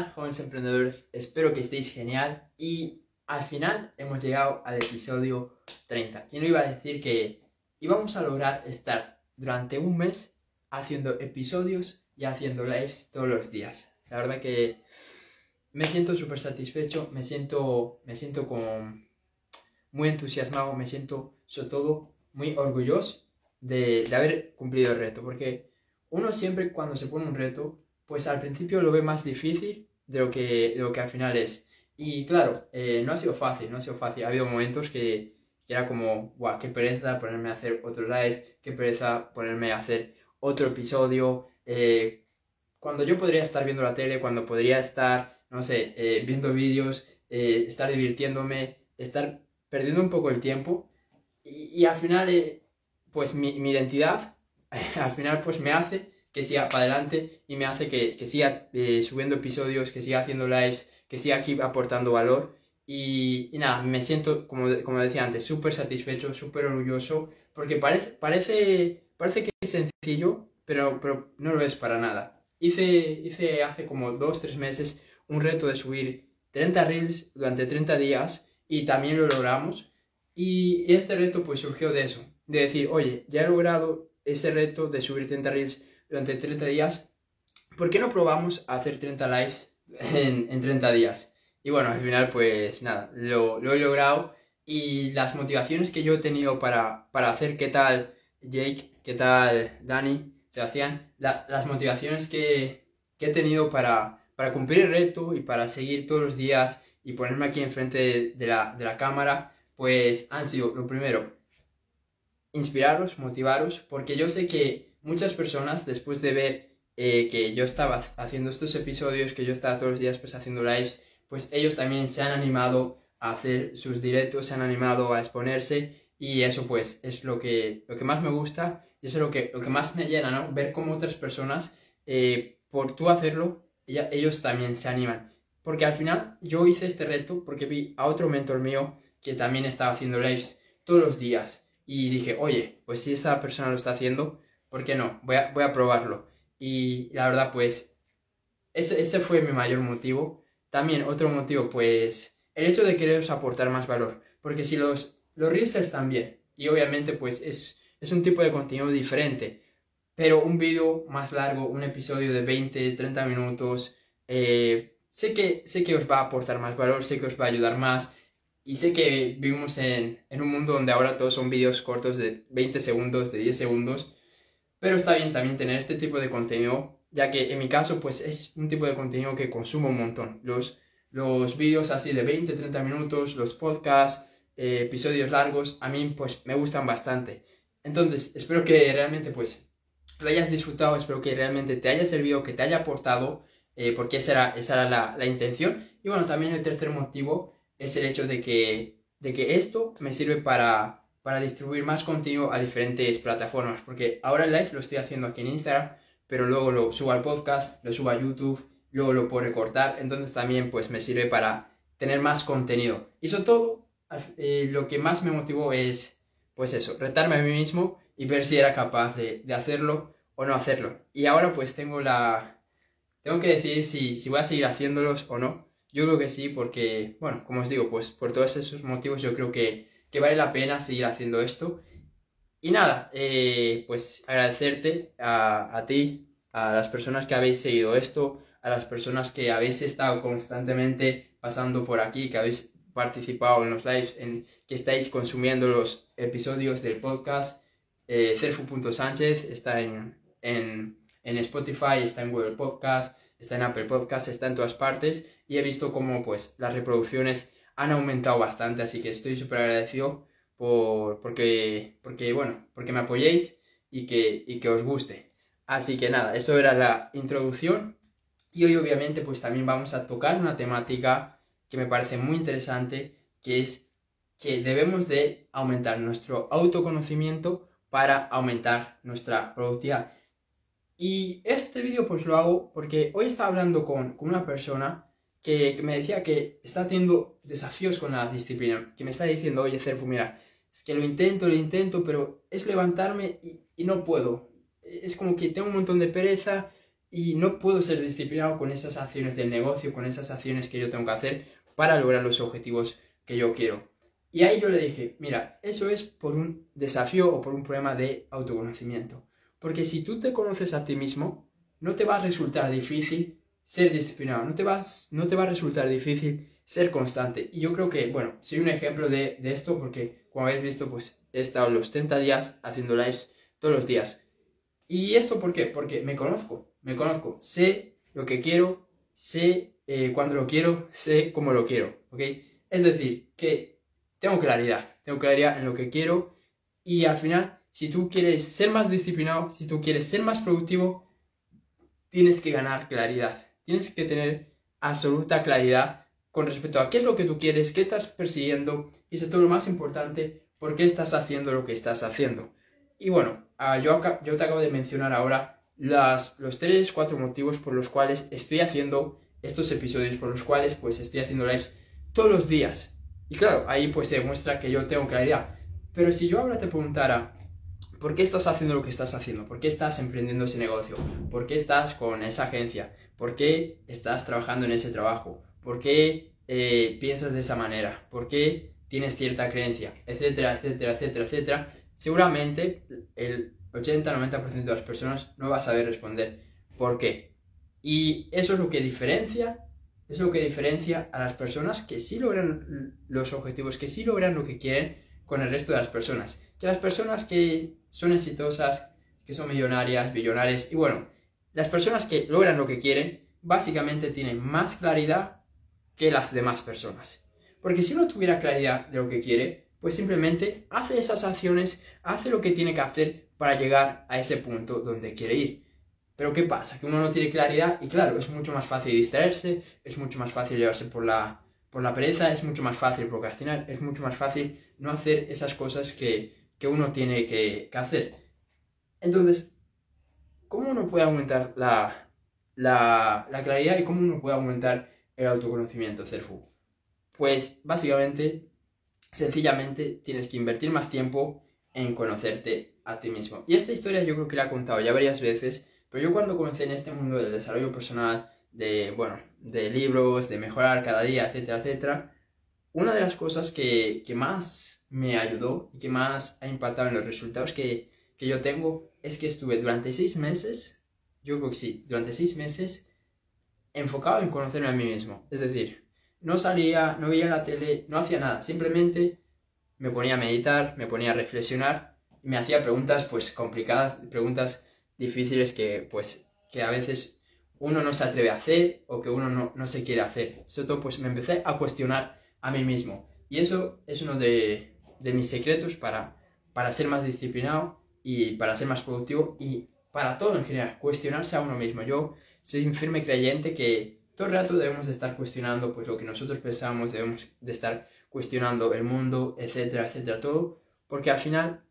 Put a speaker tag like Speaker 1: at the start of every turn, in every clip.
Speaker 1: jóvenes emprendedores, espero que estéis genial y al final hemos llegado al episodio 30. ¿Quién no iba a decir que íbamos a lograr estar durante un mes haciendo episodios y haciendo lives todos los días? La verdad que me siento súper satisfecho, me siento, me siento con muy entusiasmado, me siento sobre todo muy orgulloso de, de haber cumplido el reto, porque uno siempre cuando se pone un reto pues al principio lo ve más difícil de lo que, lo que al final es. Y claro, eh, no ha sido fácil, no ha sido fácil. Ha habido momentos que, era como, guau, qué pereza ponerme a hacer otro live, qué pereza ponerme a hacer otro episodio. Eh, cuando yo podría estar viendo la tele, cuando podría estar, no sé, eh, viendo vídeos, estar divirtiéndome, estar perdiendo un poco el tiempo. Y, al final, pues mi identidad, al final pues me hace que siga para adelante y me hace que, siga eh, subiendo episodios, que siga haciendo lives, que siga aquí aportando valor. Y, nada, me siento, como, como decía antes, súper satisfecho, súper orgulloso, porque parece, parece, parece que es sencillo, pero, pero no lo es para nada. Hice, hice hace como dos, tres meses un reto de subir 30 reels durante 30 días y también lo logramos. Y este reto pues surgió de eso, de decir, oye, ya he logrado ese reto de subir 30 reels durante 30 días, ¿por qué no probamos a hacer 30 lives en, en 30 días? Y bueno, al final pues nada, lo, he logrado y las motivaciones que yo he tenido para, para hacer, ¿qué tal Jake? ¿Qué tal Dani? Sebastián? las motivaciones que, que, he tenido para, para cumplir el reto y para seguir todos los días y ponerme aquí enfrente de, de, la, de la cámara, pues han sido, lo primero, inspiraros, motivaros, porque yo sé que muchas personas, después de ver eh, que yo estaba haciendo estos episodios, que yo estaba todos los días pues haciendo lives, pues ellos también se han animado a hacer sus directos, se han animado a exponerse y eso pues es lo que, lo que más me gusta y eso es lo que, lo que más me llena, ¿no? Ver cómo otras personas, eh, por tú hacerlo, ellos también se animan. Porque al final yo hice este reto porque vi a otro mentor mío que también estaba haciendo lives todos los días y dije, oye, pues si esa persona lo está haciendo, ¿por qué no? Voy a, voy a probarlo. Y la verdad, pues, ese, ese fue mi mayor motivo. También otro motivo, pues, el hecho de quereros aportar más valor. Porque si los, los reels están bien, y obviamente, pues, es, es un tipo de contenido diferente, pero un vídeo más largo, un episodio de 20, 30 minutos, eh, sé, que, sé que os va a aportar más valor, sé que os va a ayudar más, y sé que vivimos en, en un mundo donde ahora todos son vídeos cortos de 20 segundos, de 10 segundos, pero está bien también tener este tipo de contenido, ya que en mi caso pues es un tipo de contenido que consumo un montón. Los, los vídeos así de 20, 30 minutos, los podcasts, eh, episodios largos, a mí pues me gustan bastante. Entonces, espero que realmente pues lo hayas disfrutado, espero que realmente te haya servido, que te haya aportado, eh, porque esa era, esa era la, la, intención. Y bueno, también el tercer motivo es el hecho de que, de que esto me sirve para para distribuir más contenido a diferentes plataformas. Porque ahora el live lo estoy haciendo aquí en Instagram, pero luego lo subo al podcast, lo subo a YouTube, luego lo puedo recortar. Entonces también pues me sirve para tener más contenido. Y sobre todo, eh, lo que más me motivó es pues eso, retarme a mí mismo y ver si era capaz de, hacerlo o no hacerlo. Y ahora pues tengo la... Tengo que decidir si, si voy a seguir haciéndolos o no. Yo creo que sí, porque, bueno, como os digo, pues por todos esos motivos yo creo que que vale la pena seguir haciendo esto. Y nada, eh, pues agradecerte a, a, ti, a las personas que habéis seguido esto, a las personas que habéis estado constantemente pasando por aquí, que habéis participado en los lives, en, que estáis consumiendo los episodios del podcast. Eh, Cerfu.sánchez está en, en, en Spotify, está en Google Podcast, está en Apple Podcast, está en todas partes y he visto cómo pues las reproducciones han aumentado bastante, así que estoy súper agradecido por, porque, porque, bueno, porque me apoyéis y que, y que os guste. Así que nada, eso era la introducción y hoy obviamente pues también vamos a tocar una temática que me parece muy interesante, que es que debemos de aumentar nuestro autoconocimiento para aumentar nuestra productividad. Y este vídeo pues lo hago porque hoy estaba hablando con, con una persona que, me decía que está teniendo desafíos con la disciplina, que me está diciendo, oye, Cerfu, mira, es que lo intento, lo intento, pero es levantarme y, no puedo. Es como que tengo un montón de pereza y no puedo ser disciplinado con esas acciones del negocio, con esas acciones que yo tengo que hacer para lograr los objetivos que yo quiero. Y ahí yo le dije, mira, eso es por un desafío o por un problema de autoconocimiento. Porque si tú te conoces a ti mismo, no te va a resultar difícil ser disciplinado, no te, vas, no te va a resultar difícil ser constante. Y yo creo que, bueno, soy un ejemplo de, de esto porque, como habéis visto, pues he estado los 30 días haciendo lives todos los días. ¿Y esto por qué? Porque me conozco, me conozco, sé lo que quiero, sé eh, cuándo lo quiero, sé cómo lo quiero. Es decir, que tengo claridad, tengo claridad en lo que quiero y al final, si tú quieres ser más disciplinado, si tú quieres ser más productivo, tienes que ganar claridad, tienes que tener absoluta claridad con respecto a qué es lo que tú quieres, qué estás persiguiendo y sobre todo lo más importante, por qué estás haciendo lo que estás haciendo. Y bueno, ah, yo, yo te acabo de mencionar ahora los tres, cuatro motivos por los cuales estoy haciendo estos episodios, por los cuales pues estoy haciendo lives todos los días. Y claro, ahí pues se demuestra que yo tengo claridad. Pero si yo ahora te preguntara, ¿por qué estás haciendo lo que estás haciendo? ¿Por qué estás emprendiendo ese negocio? ¿Por qué estás con esa agencia? ¿Por qué estás trabajando en ese trabajo? ¿Por qué eh, piensas de esa manera? ¿Por qué tienes cierta creencia? Etcétera, etcétera, etcétera, etcétera. Seguramente el 80-90% de las personas no va a saber responder por qué. Y eso es lo que diferencia es lo que diferencia a las personas que sí logran los objetivos, que sí logran lo que quieren con el resto de las personas. Que las personas que son exitosas, que son millonarias, billonarias, y bueno, las personas que logran lo que quieren, básicamente tienen más claridad que las demás personas. Porque si uno tuviera claridad de lo que quiere, pues simplemente hace esas acciones, hace lo que tiene que hacer para llegar a ese punto donde quiere ir. Pero ¿qué pasa? Que uno no tiene claridad y claro, es mucho más fácil distraerse, es mucho más fácil llevarse por la, por la pereza, es mucho más fácil procrastinar, es mucho más fácil no hacer esas cosas que, uno tiene que, hacer. Entonces, ¿cómo uno puede aumentar la, la, la, claridad y cómo uno puede aumentar el autoconocimiento, Cerfu? Pues básicamente, sencillamente, tienes que invertir más tiempo en conocerte a ti mismo. Y esta historia yo creo que la he contado ya varias veces, pero yo cuando comencé en este mundo del desarrollo personal, de, bueno, de libros, de mejorar cada día, etcétera, etcétera, una de las cosas que, más me ayudó y que más ha impactado en los resultados que, que yo tengo es que estuve durante seis meses, yo creo que sí, durante seis meses enfocado en conocerme a mí mismo. Es decir, no salía, no veía la tele, no hacía nada, simplemente me ponía a meditar, me ponía a reflexionar, me hacía preguntas pues complicadas, preguntas difíciles que, pues, que a veces uno no se atreve a hacer o que uno no, se quiere hacer. Sobre todo, pues me empecé a cuestionar a mí mismo. Y eso es uno de, mis secretos para, para ser más disciplinado y para ser más productivo y para todo en general, cuestionarse a uno mismo. Yo soy un firme creyente que todo el rato debemos de estar cuestionando pues lo que nosotros pensamos, debemos de estar cuestionando el mundo, etcétera, etcétera, todo, porque al final,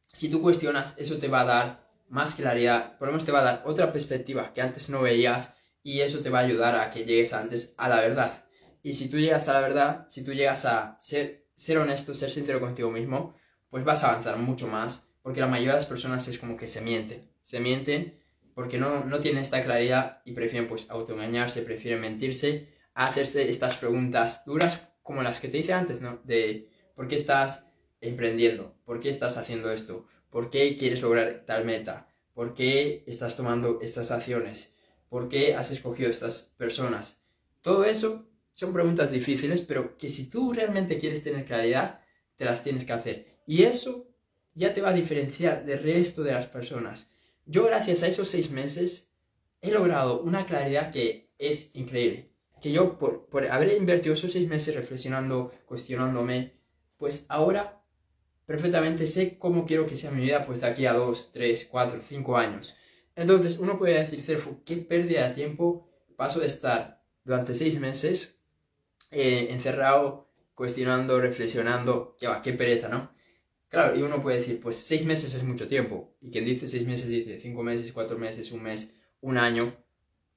Speaker 1: si tú cuestionas, eso te va a dar más claridad, por lo menos te va a dar otra perspectiva que antes no veías y eso te va a ayudar a que llegues antes a la verdad. Y si tú llegas a la verdad, si tú llegas a ser, ser honesto, ser sincero contigo mismo, pues vas a avanzar mucho más, porque la mayoría de las personas es como que se mienten, se mienten porque no, no tienen esta claridad y prefieren pues autoengañarse, prefieren mentirse, hacerse estas preguntas duras como las que te hice antes, ¿no? De ¿por qué estás emprendiendo? ¿Por qué estás haciendo esto? ¿Por qué quieres lograr tal meta? ¿Por qué estás tomando estas acciones? ¿Por qué has escogido estas personas? Todo eso son preguntas difíciles, pero que si tú realmente quieres tener claridad, te las tienes que hacer. Y eso ya te va a diferenciar del resto de las personas. Yo gracias a esos seis meses he logrado una claridad que es increíble. Que yo por, haber invertido esos seis meses reflexionando, cuestionándome, pues ahora perfectamente sé cómo quiero que sea mi vida pues de aquí a 2, 3, 4, 5 años. Entonces uno puede decir, Cerfu, qué pérdida de tiempo paso de estar durante 6 meses eh, encerrado, cuestionando, reflexionando, qué pereza, ¿no? Claro, y uno puede decir, pues 6 meses es mucho tiempo. Y quien dice 6 meses dice 5 meses, 4 meses, un mes, un año.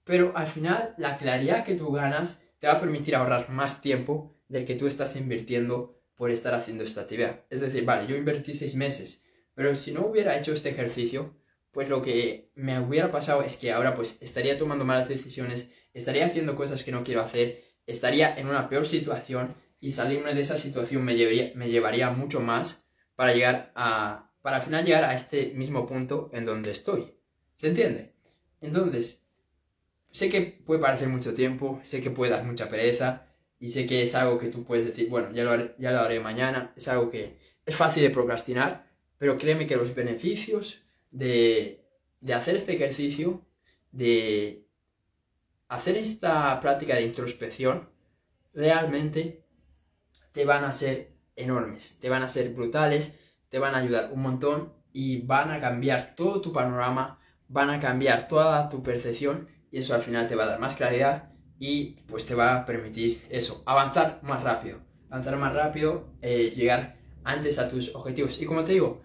Speaker 1: Pero al final la claridad que tú ganas te va a permitir ahorrar más tiempo del que tú estás invirtiendo por estar haciendo esta actividad. Es decir, vale, yo invertí seis meses, pero si no hubiera hecho este ejercicio, pues lo que me hubiera pasado es que ahora pues estaría tomando malas decisiones, estaría haciendo cosas que no quiero hacer, estaría en una peor situación y salirme de esa situación me llevaría, mucho más para llegar a, para al final llegar a este mismo punto en donde estoy. ¿Se entiende? Entonces, sé que puede parecer mucho tiempo, sé que puede dar mucha pereza y sé que es algo que tú puedes decir, bueno, ya lo haré, ya lo haré mañana, es algo que es fácil de procrastinar, pero créeme que los beneficios de, de hacer este ejercicio, de hacer esta práctica de introspección, realmente te van a ser enormes, te van a ser brutales, te van a ayudar un montón y van a cambiar todo tu panorama, van a cambiar toda tu percepción y eso al final te va a dar más claridad y pues te va a permitir eso, avanzar más rápido, avanzar más rápido, eh, llegar antes a tus objetivos. Y como te digo,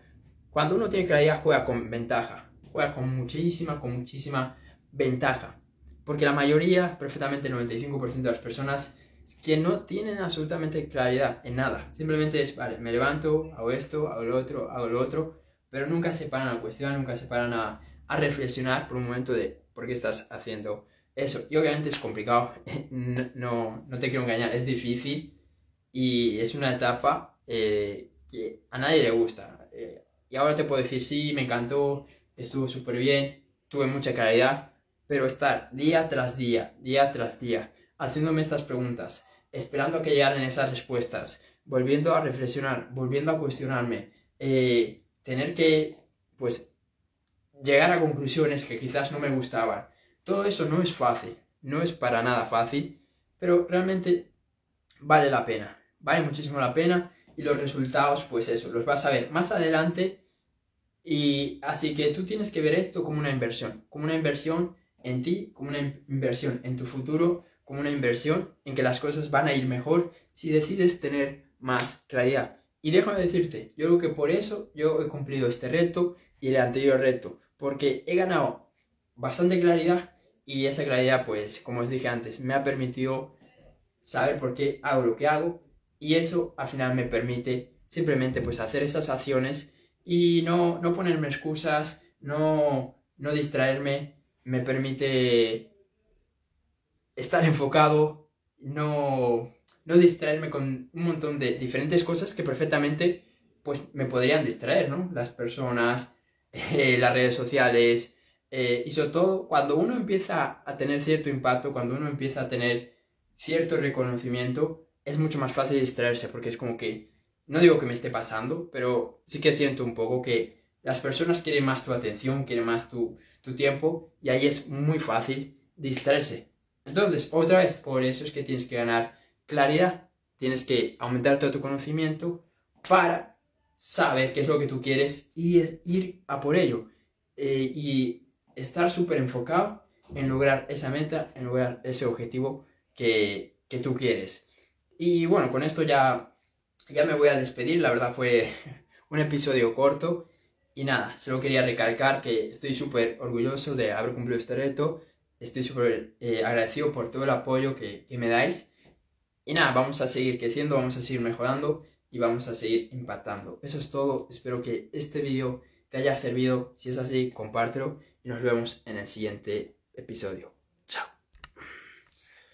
Speaker 1: cuando uno tiene claridad juega con ventaja, juega con muchísima, con muchísima ventaja. Porque la mayoría, perfectamente el 95% de las personas que no tienen absolutamente claridad en nada. Simplemente es, vale, me levanto, hago esto, hago lo otro, hago lo otro, pero nunca se paran a la cuestión, nunca se paran a, a reflexionar por un momento de por qué estás haciendo eso. Y obviamente es complicado, no, no te quiero engañar, es difícil y es una etapa eh, que a nadie le gusta. Eh, y ahora te puedo decir, sí, me encantó, estuvo súper bien, tuve mucha claridad, pero estar día tras día, día tras día, haciéndome estas preguntas, esperando a que llegaran esas respuestas, volviendo a reflexionar, volviendo a cuestionarme, eh, tener que, pues, llegar a conclusiones que quizás no me gustaban. Todo eso no es fácil, no es para nada fácil, pero realmente vale la pena, vale muchísimo la pena y los resultados, pues eso, los vas a ver más adelante y así que tú tienes que ver esto como una inversión, como una inversión en ti, como una inversión en tu futuro, como una inversión en que las cosas van a ir mejor si decides tener más claridad. Y déjame decirte, yo creo que por eso yo he cumplido este reto y el anterior reto, porque he ganado bastante claridad y esa claridad, pues, como os dije antes, me ha permitido saber por qué hago lo que hago y eso al final me permite simplemente pues hacer esas acciones y no, no ponerme excusas, no, no distraerme, me permite estar enfocado, no, no distraerme con un montón de diferentes cosas que perfectamente pues me podrían distraer, ¿no? Las personas, eh, las redes sociales, eh, y sobre todo cuando uno empieza a tener cierto impacto, cuando uno empieza a tener cierto reconocimiento, es mucho más fácil distraerse porque es como que, no digo que me esté pasando, pero sí que siento un poco que las personas quieren más tu atención, quieren más tu, tu tiempo y ahí es muy fácil distraerse. Entonces, otra vez, por eso es que tienes que ganar claridad, tienes que aumentar todo tu conocimiento para saber qué es lo que tú quieres y ir a por ello. Eh, y estar súper enfocado en lograr esa meta, en lograr ese objetivo que, que, tú quieres. Y bueno, con esto ya, ya me voy a despedir, la verdad fue un episodio corto. Y nada, solo quería recalcar que estoy súper orgulloso de haber cumplido este reto Estoy súper eh, agradecido por todo el apoyo que, que me dais. Y nada, vamos a seguir creciendo, vamos a seguir mejorando y vamos a seguir impactando. Eso es todo. Espero que este vídeo te haya servido. Si es así, compártelo y nos vemos en el siguiente episodio. Chao.